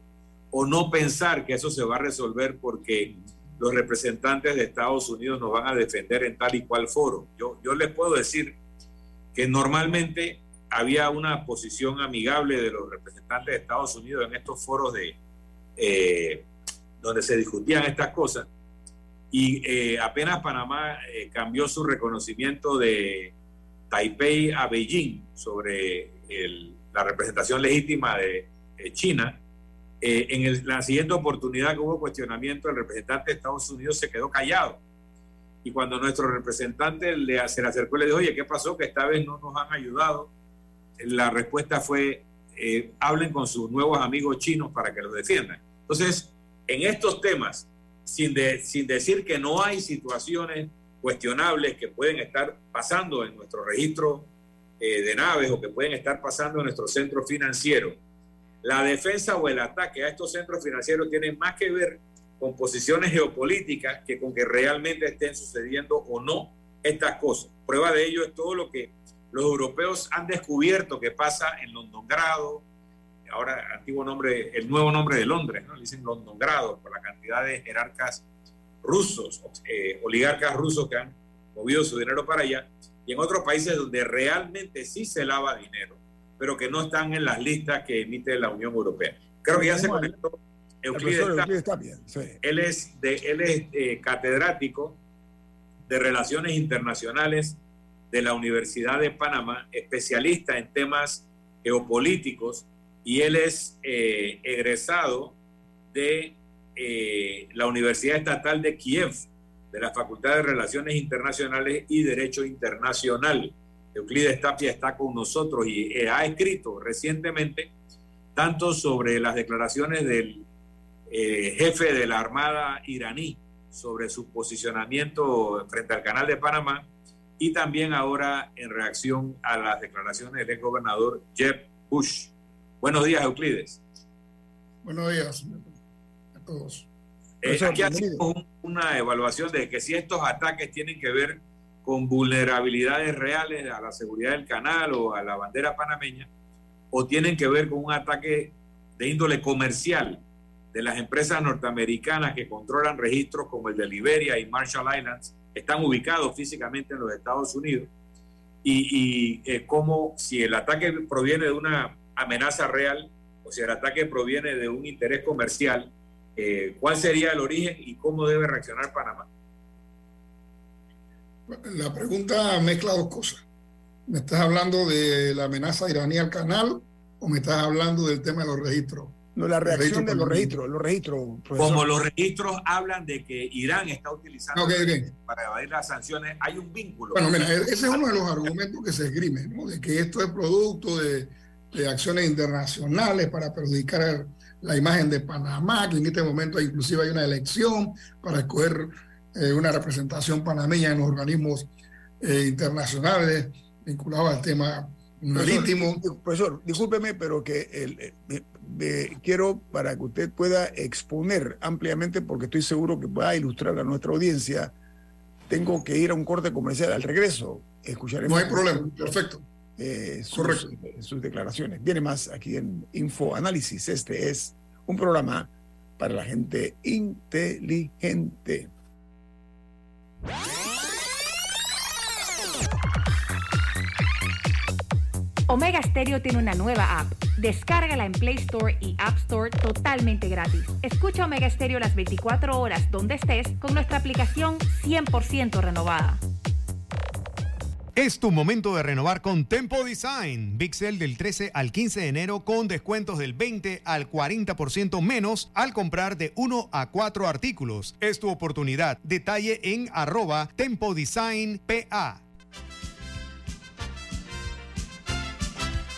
o no pensar que eso se va a resolver porque los representantes de Estados Unidos nos van a defender en tal y cual foro. Yo, yo les puedo decir que normalmente había una posición amigable de los representantes de Estados Unidos en estos foros de eh, donde se discutían estas cosas y eh, apenas Panamá eh, cambió su reconocimiento de Taipei a Beijing sobre la representación legítima de, China, eh, en la siguiente oportunidad que hubo cuestionamiento, el representante de Estados Unidos se quedó callado. Y cuando nuestro representante le, se le acercó le dijo, oye, ¿qué pasó? Que esta vez no nos han ayudado. La respuesta fue, eh, hablen con sus nuevos amigos chinos para que los defiendan. Entonces, en estos temas, sin, sin decir que no hay situaciones cuestionables que pueden estar pasando en nuestro registro eh, de naves o que pueden estar pasando en nuestro centro financiero, la defensa o el ataque a estos centros financieros tienen más que ver con posiciones geopolíticas que con que realmente estén sucediendo o no estas cosas. Prueba de ello es todo lo que los europeos han descubierto que pasa en Londongrado, ahora antiguo nombre, el nuevo nombre de Londres, ¿no? Le dicen Londongrado por la cantidad de jerarcas rusos, eh, oligarcas rusos que han movido su dinero para allá, y en otros países donde realmente sí se lava dinero, pero que no están en las listas que emite la Unión Europea. Creo que ya se conectó Euclides, Él es, de, él es eh, catedrático de Relaciones Internacionales de la Universidad de Panamá, especialista en temas geopolíticos, y él es eh, egresado de eh, la Universidad Estatal de Kiev, de la Facultad de Relaciones Internacionales y Derecho Internacional. Euclides Tapia está con nosotros y eh, ha escrito recientemente tanto sobre las declaraciones del jefe de la Armada iraní sobre su posicionamiento frente al Canal de Panamá y también ahora en reacción a las declaraciones del gobernador Jeb Bush. Buenos días, Euclides. Buenos días. Eh, aquí hacemos una evaluación de que si estos ataques tienen que ver con vulnerabilidades reales a la seguridad del canal o a la bandera panameña, o tienen que ver con un ataque de índole comercial de las empresas norteamericanas que controlan registros como el de Liberia y Marshall Islands, están ubicados físicamente en los Estados Unidos, y, y eh, como si el ataque proviene de una amenaza real o si el ataque proviene de un interés comercial, eh, cuál sería el origen y cómo debe reaccionar Panamá. La pregunta mezcla dos cosas. ¿Me estás hablando de la amenaza iraní al canal o me estás hablando del tema de los registros? No, la reacción de los registros, los registros. Como los registros hablan de que Irán está utilizando para evadir las sanciones, hay un vínculo. Bueno, mira, ese es uno de los argumentos que se esgrime, ¿no? De que esto es producto de, de acciones internacionales para perjudicar la imagen de Panamá, que en este momento inclusive hay una elección para escoger eh, una representación panameña en los organismos eh, internacionales vinculados al tema marítimo. Profesor, discúlpeme, pero que eh, quiero para que usted pueda exponer ampliamente, porque estoy seguro que va a ilustrar a nuestra audiencia, tengo que ir a un corte comercial al regreso. Escucharemos. No hay problema, perfecto. Eh, sus, sus, declaraciones. Viene más aquí en Info Análisis. Este es un programa para la gente inteligente. Omega Stereo tiene una nueva app. Descárgala en Play Store y App Store totalmente gratis. Escucha Omega Stereo las 24 horas donde estés con nuestra aplicación 100% renovada. Es tu momento de renovar con Tempo Design. Big Sale del 13 al 15 de enero con descuentos del 20 al 40% menos al comprar de 1 a 4 artículos. Es tu oportunidad. Detalle en arroba Tempo Design PA.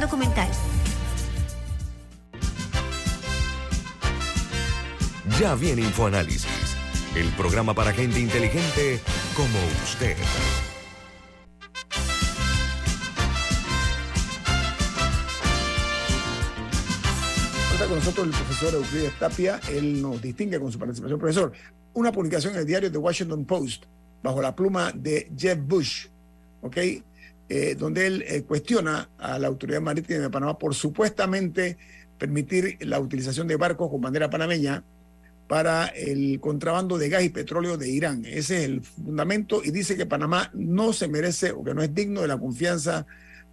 documental. Ya viene InfoAnálisis, el programa para gente inteligente como usted. Está con nosotros el profesor Euclides Tapia. Él nos distingue con su participación. Profesor, una publicación en el diario The Washington Post, bajo la pluma de Jeff Bush, ¿ok? Eh, donde él eh, cuestiona a la Autoridad Marítima de Panamá por supuestamente permitir la utilización de barcos con bandera panameña para el contrabando de gas y petróleo de Irán. Ese es el fundamento y dice que Panamá no se merece o que no es digno de la confianza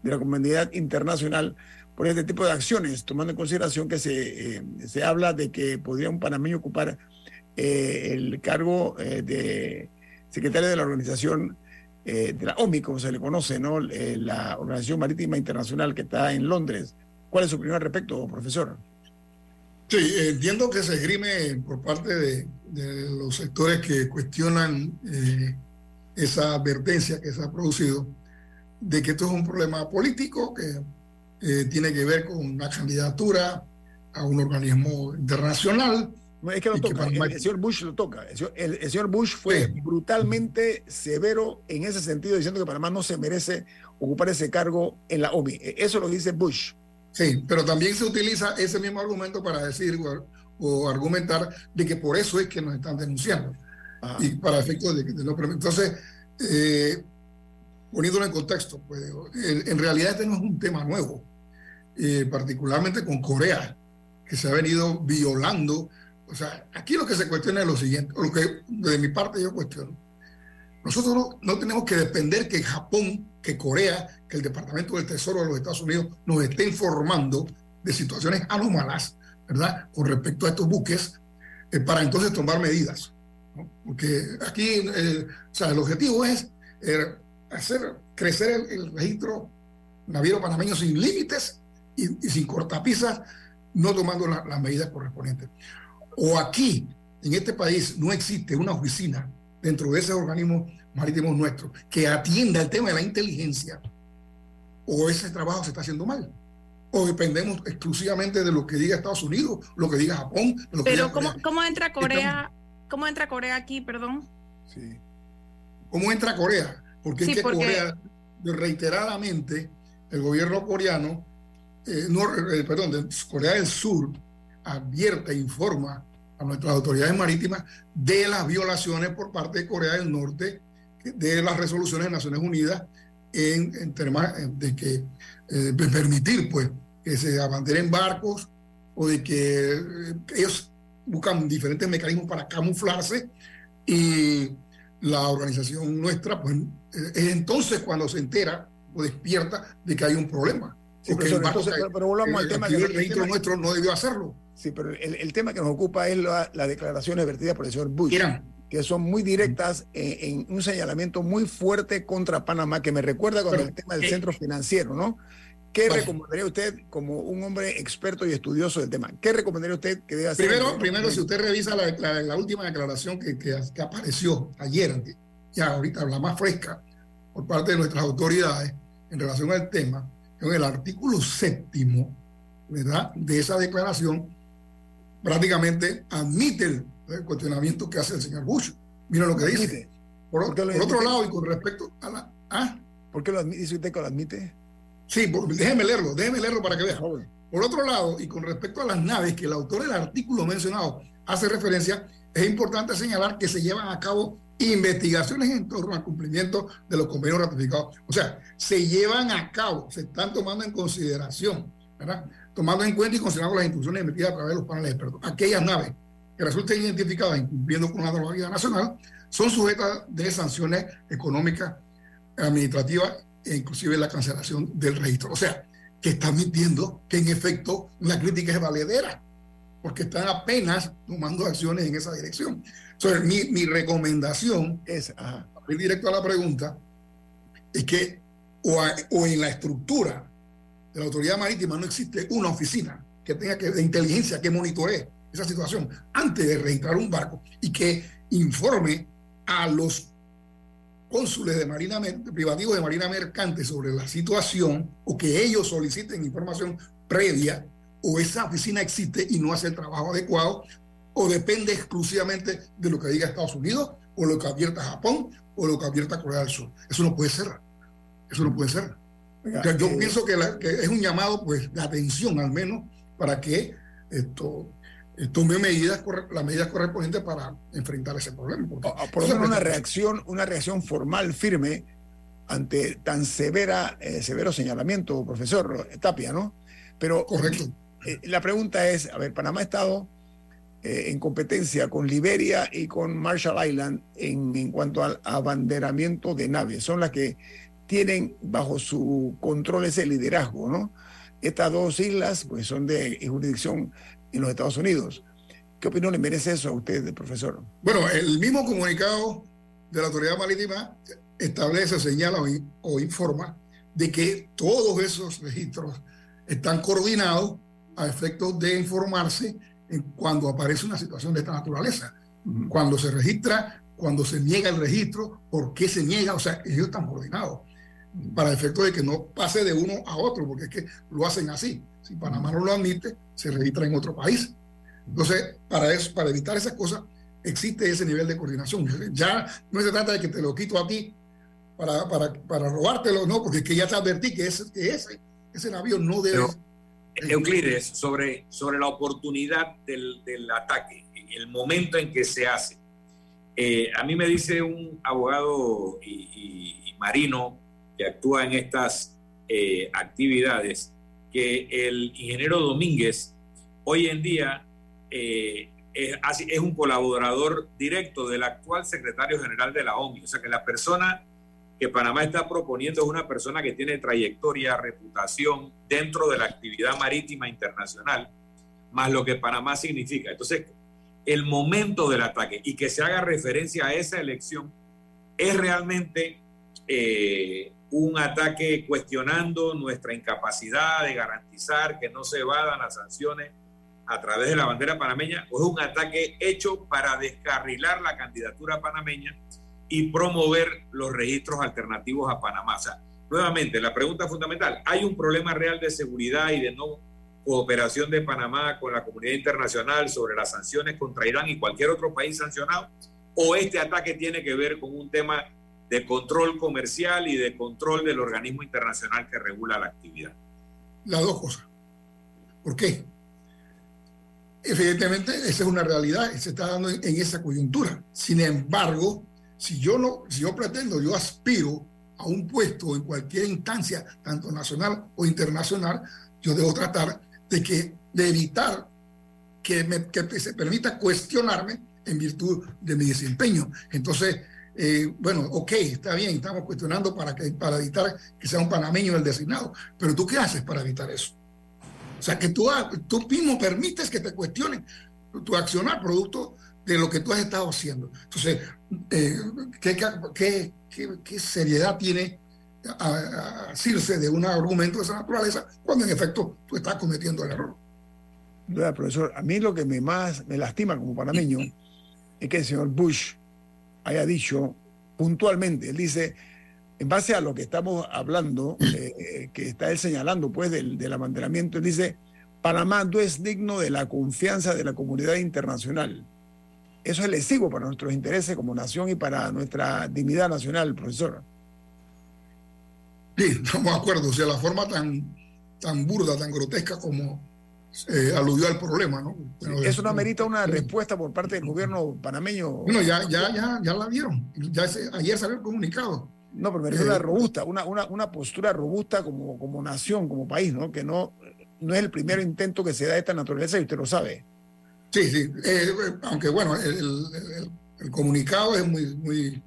de la comunidad internacional por este tipo de acciones, tomando en consideración que se, eh, se habla de que podría un panameño ocupar eh, el cargo de secretario de la organización de la OMI, como se le conoce, ¿no? la Organización Marítima Internacional que está en Londres. ¿Cuál es su opinión al respecto, profesor? Sí, entiendo que se esgrime por parte de, de los sectores que cuestionan esa advertencia que se ha producido de que esto es un problema político que eh, tiene que ver con una candidatura a un organismo internacional. No, es que lo toca, el, señor Bush lo toca. El, señor Bush fue brutalmente severo en ese sentido, diciendo que Panamá no se merece ocupar ese cargo en la OMI. E, eso lo dice Bush. Sí, pero también se utiliza ese mismo argumento para decir o, argumentar de que por eso es que nos están denunciando. Y para efectos de que no Entonces, eh, poniéndolo en contexto, pues, en, realidad este no es un tema nuevo, eh, particularmente con Corea, que se ha venido violando. O sea, aquí lo que se cuestiona es lo siguiente, lo que de mi parte yo cuestiono. Nosotros no, tenemos que depender que Japón, que Corea, que el Departamento del Tesoro de los Estados Unidos nos esté informando de situaciones anómalas, ¿verdad? Con respecto a estos buques, eh, para entonces tomar medidas. Porque aquí, eh, o sea, el objetivo es hacer crecer el, registro naviero panameño sin límites y, sin cortapisas, no tomando las medidas correspondientes. O aquí, en este país, no existe una oficina dentro de ese organismo marítimo nuestro que atienda el tema de la inteligencia, o ese trabajo se está haciendo mal. O dependemos exclusivamente de lo que diga Estados Unidos, lo que diga Japón. Pero ¿cómo, ¿cómo, entra Corea? ¿Cómo entra Corea aquí, perdón? Sí. ¿Cómo entra Corea? Porque es que Corea, reiteradamente, el gobierno coreano, eh, no, eh, perdón, de Corea del Sur, advierte e informa a nuestras autoridades marítimas de las violaciones por parte de Corea del Norte de las resoluciones de Naciones Unidas en, en temas de que eh, permitir pues que se abanderen barcos o de que ellos buscan diferentes mecanismos para camuflarse y la organización nuestra, pues es entonces cuando se entera o despierta de que hay un problema. pero, volvamos al tema que el registro nuestro no debió hacerlo. Sí, pero el, tema que nos ocupa es las declaraciones vertidas por el señor Bush, que son muy directas en, un señalamiento muy fuerte contra Panamá, que me recuerda con el tema del eh, centro financiero, ¿no? ¿Qué recomendaría usted como un hombre experto y estudioso del tema? ¿Qué recomendaría usted que deba hacer? Primero, primero si usted revisa la, última declaración que, que, apareció ayer, ya ahorita la más fresca, por parte de nuestras autoridades en relación al tema, en el artículo séptimo, ¿verdad? De esa declaración, prácticamente admite el, cuestionamiento que hace el señor Bush. Mira lo que dice. Por, otro lado, y con respecto a la... ¿ah? ¿Por qué lo dice usted que lo admite? Sí, déjeme leerlo, déjeme leerlo para que vea. Por otro lado, y con respecto a las naves que el autor del artículo mencionado hace referencia, es importante señalar que se llevan a cabo investigaciones en torno al cumplimiento de los convenios ratificados. O sea, se llevan a cabo, se están tomando en consideración, ¿verdad? Tomando en cuenta y considerando las instrucciones emitidas a través de los paneles expertos. Aquellas naves que resulten identificadas incumpliendo con la normativa nacional son sujetas de sanciones económicas, administrativas e inclusive la cancelación del registro. O sea, que está admitiendo que en efecto la crítica es valedera, porque están apenas tomando acciones en esa dirección. Entonces, mi, mi recomendación es, ir directo a la pregunta, es que o, o, en la estructura de la autoridad marítima no existe una oficina que tenga que, de inteligencia que monitoree esa situación antes de registrar un barco y que informe a los cónsules de Marina privativos de Marina Mercante sobre la situación o que ellos soliciten información previa o esa oficina existe y no hace el trabajo adecuado o depende exclusivamente de lo que diga Estados Unidos o lo que advierta Japón o lo que advierta Corea del Sur. Eso no puede ser. Eso no puede ser. Yo eh, pienso que, es un llamado pues, de atención al menos para que esto eh, tome medidas, las medidas correspondientes para enfrentar ese problema. Por lo menos una reacción, una reacción formal, firme, ante tan severa, eh, severo señalamiento, profesor Tapia, ¿no? Pero Correcto. la pregunta es, a ver, Panamá ha estado en competencia con Liberia y con Marshall Island en, en cuanto al abanderamiento de naves. Son las que tienen bajo su control ese liderazgo, ¿no? Estas dos islas pues, son de jurisdicción en los Estados Unidos. ¿Qué opinión le merece eso a usted, profesor? Bueno, el mismo comunicado de la Autoridad Marítima establece, señala o, informa de que todos esos registros están coordinados a efectos de informarse cuando aparece una situación de esta naturaleza. Cuando se registra, cuando se niega el registro, por qué se niega, o sea, ellos están coordinados para efecto de que no pase de uno a otro, porque es que lo hacen así. Si Panamá no lo admite, se registra en otro país. Entonces, para eso, para evitar esas cosas, existe ese nivel de coordinación. Ya no se trata de que te lo quito a ti para, para, para robártelo, no, porque es que ya te advertí que ese, que ese, ese navío no debe... Euclides, sobre, sobre la oportunidad del, del ataque, el momento en que se hace. Eh, a mí me dice un abogado y, y marino que actúa en estas eh, actividades, que el ingeniero Domínguez hoy en día eh, es, es, un colaborador directo del actual secretario general de la ONU. O sea que la persona que Panamá está proponiendo es una persona que tiene trayectoria, reputación dentro de la actividad marítima internacional, más lo que Panamá significa. Entonces, el momento del ataque y que se haga referencia a esa elección es realmente eh, un ataque cuestionando nuestra incapacidad de garantizar que no se evadan las sanciones a través de la bandera panameña, o es un ataque hecho para descarrilar la candidatura panameña y promover los registros alternativos a Panamá. Nuevamente, la pregunta fundamental, ¿hay un problema real de seguridad y de no cooperación de Panamá con la comunidad internacional sobre las sanciones contra Irán y cualquier otro país sancionado? ¿O este ataque tiene que ver con un tema de control comercial y de control del organismo internacional que regula la actividad. Las dos cosas. ¿Por qué? Evidentemente, esa es una realidad, se está dando en, esa coyuntura. Sin embargo, si yo, no, si yo pretendo, yo aspiro a un puesto en cualquier instancia, tanto nacional o internacional, yo debo tratar de, que, de evitar que, que se permita cuestionarme en virtud de mi desempeño. Entonces, eh, bueno, ok, está bien, estamos cuestionando para, que, para evitar que sea un panameño el designado, pero tú qué haces para evitar eso? O sea, que tú, tú mismo permites que te cuestionen tu accionar producto de lo que tú has estado haciendo. Entonces, eh, ¿qué, qué, qué, seriedad tiene asirse de un argumento de esa naturaleza cuando en efecto tú estás cometiendo el error? profesor, a mí lo que me más me lastima como panameño es que el señor Bush haya dicho puntualmente, él dice, en base a lo que estamos hablando, eh, que está él señalando pues del, del abanderamiento, él dice, Panamá no es digno de la confianza de la comunidad internacional. Eso es lesivo para nuestros intereses como nación y para nuestra dignidad nacional, profesor. Sí, estamos de acuerdo. O sea, la forma tan, tan burda, tan grotesca como eh, aludió al problema, ¿no? eso no amerita una respuesta por parte del gobierno panameño. Bueno, ya, ya, ya, ya la vieron. Ya ayer salió el comunicado. No, pero merece una eh, robusta, una, una, una, postura robusta como, como nación, como país, ¿no? Que no, no es el primer intento que se da de esta naturaleza y usted lo sabe. Sí, sí. Eh, aunque bueno, el, el, comunicado es muy, muy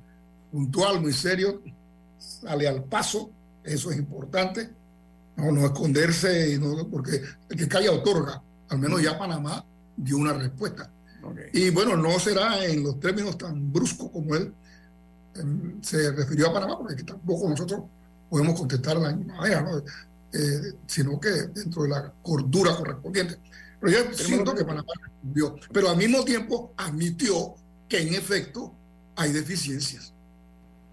puntual, muy serio, sale al paso, eso es importante no, no esconderse, no, porque el que calla otorga. Al menos ya Panamá dio una respuesta. Y bueno, no será en los términos tan bruscos como él em, se refirió a Panamá, porque tampoco nosotros podemos contestar de la misma manera, eh, sino que dentro de la cordura correspondiente. Pero yo siento que Panamá respondió, pero al mismo tiempo admitió que en efecto hay deficiencias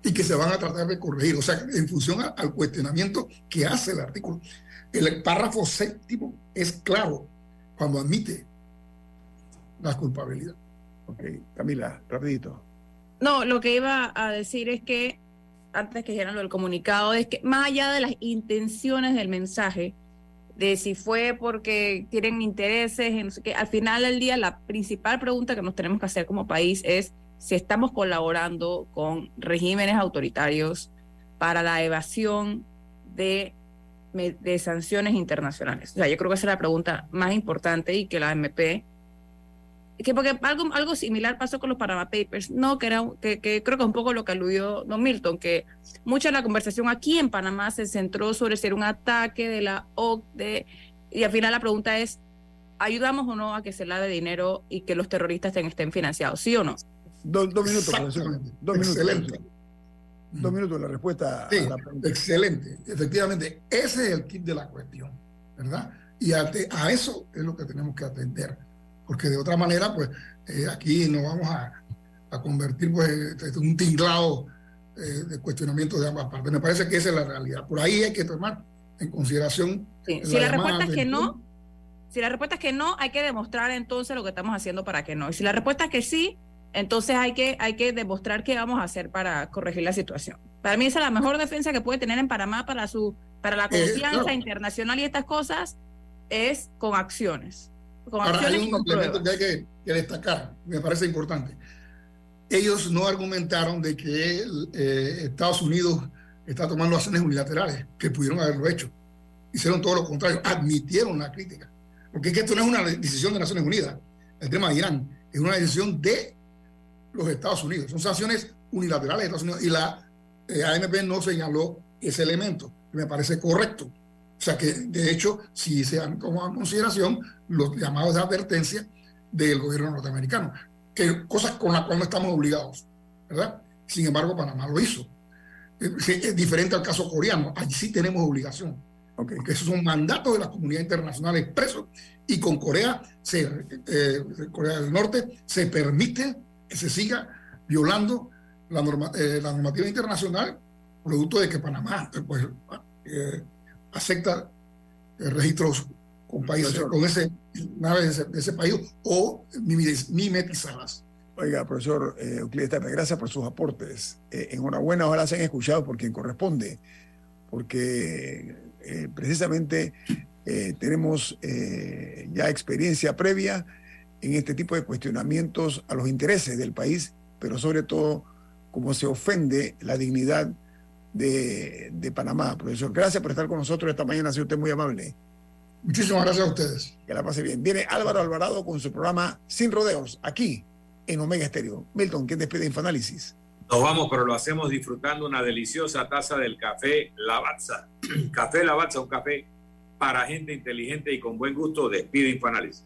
y que se van a tratar de corregir. O sea, en función al cuestionamiento que hace el artículo. El párrafo séptimo es claro cuando admite la culpabilidad. Ok, Camila, rapidito. No, lo que iba a decir es que, antes que dijeran lo del comunicado, es que más allá de las intenciones del mensaje, de si fue porque tienen intereses, en, que al final del día la principal pregunta que nos tenemos que hacer como país es si estamos colaborando con regímenes autoritarios para la evasión de, de sanciones internacionales. O sea, yo creo que esa es la pregunta más importante y que la MP que porque algo, algo similar pasó con los Panama Papers, no, que, era, que, que, creo que es un poco lo que aludió Don Milton, que mucha de la conversación aquí en Panamá se centró sobre ser un ataque de la OCDE, y al final la pregunta es, ¿ayudamos o no a que se lave dinero y que los terroristas estén, financiados, sí o no? Dos, minutos, profesor. Dos minutos. Excelente. Dos minutos la respuesta sí, a la pregunta. Excelente. Efectivamente, ese es el kit de la cuestión, ¿verdad? Y a, a eso es lo que tenemos que atender porque de otra manera, pues eh, aquí nos vamos a, a convertir pues, en un tinglado eh, de cuestionamiento de ambas partes. Me parece que esa es la realidad. Por ahí hay que tomar en consideración. Sí. Si la, respuesta es que no, si la respuesta es que no, hay que demostrar entonces lo que estamos haciendo para que no. Y si la respuesta es que sí, entonces hay que, hay que demostrar qué vamos a hacer para corregir la situación. Para mí esa es la mejor defensa que puede tener en Panamá para, su, para la eh, confianza internacional y estas cosas, es con acciones. Ahora, hay un complemento que hay que, destacar, me parece importante. Ellos no argumentaron de que eh, Estados Unidos está tomando acciones unilaterales, que pudieron haberlo hecho. Hicieron todo lo contrario, admitieron la crítica. Porque es que esto no es una decisión de Naciones Unidas, el tema de Irán, es una decisión de los Estados Unidos. Son sanciones unilaterales de Estados Unidos y la eh, AMP no señaló ese elemento, que me parece correcto. O sea que, de hecho, si se han tomado en consideración los llamados de advertencia del gobierno norteamericano, que cosas con las cuales no estamos obligados, ¿verdad? Sin embargo, Panamá lo hizo. Es diferente al caso coreano, allí sí tenemos obligación, porque eso es un mandato de la comunidad internacional expreso, y con Corea, se, eh, Corea del Norte se permite que se siga violando la, eh, la normativa internacional, producto de que Panamá pues, eh, acepta registros con países, con ese naves de ese, país o mimetizadas. Oiga, profesor eh, Euclides gracias por sus aportes. Eh, enhorabuena, ojalá se han escuchado por quien corresponde, porque eh, precisamente eh, tenemos ya experiencia previa en este tipo de cuestionamientos a los intereses del país, pero sobre todo cómo se ofende la dignidad de, de Panamá. Profesor, gracias por estar con nosotros esta mañana, ha sido usted muy amable. Muchísimas gracias a ustedes. Que la pase bien. Viene Álvaro Alvarado con su programa Sin Rodeos, aquí en Omega Estéreo. Milton, ¿quién despide Infoanálisis? Nos vamos, pero lo hacemos disfrutando una deliciosa taza del café Lavazza. café Lavazza, un café para gente inteligente y con buen gusto. Despide Infoanálisis.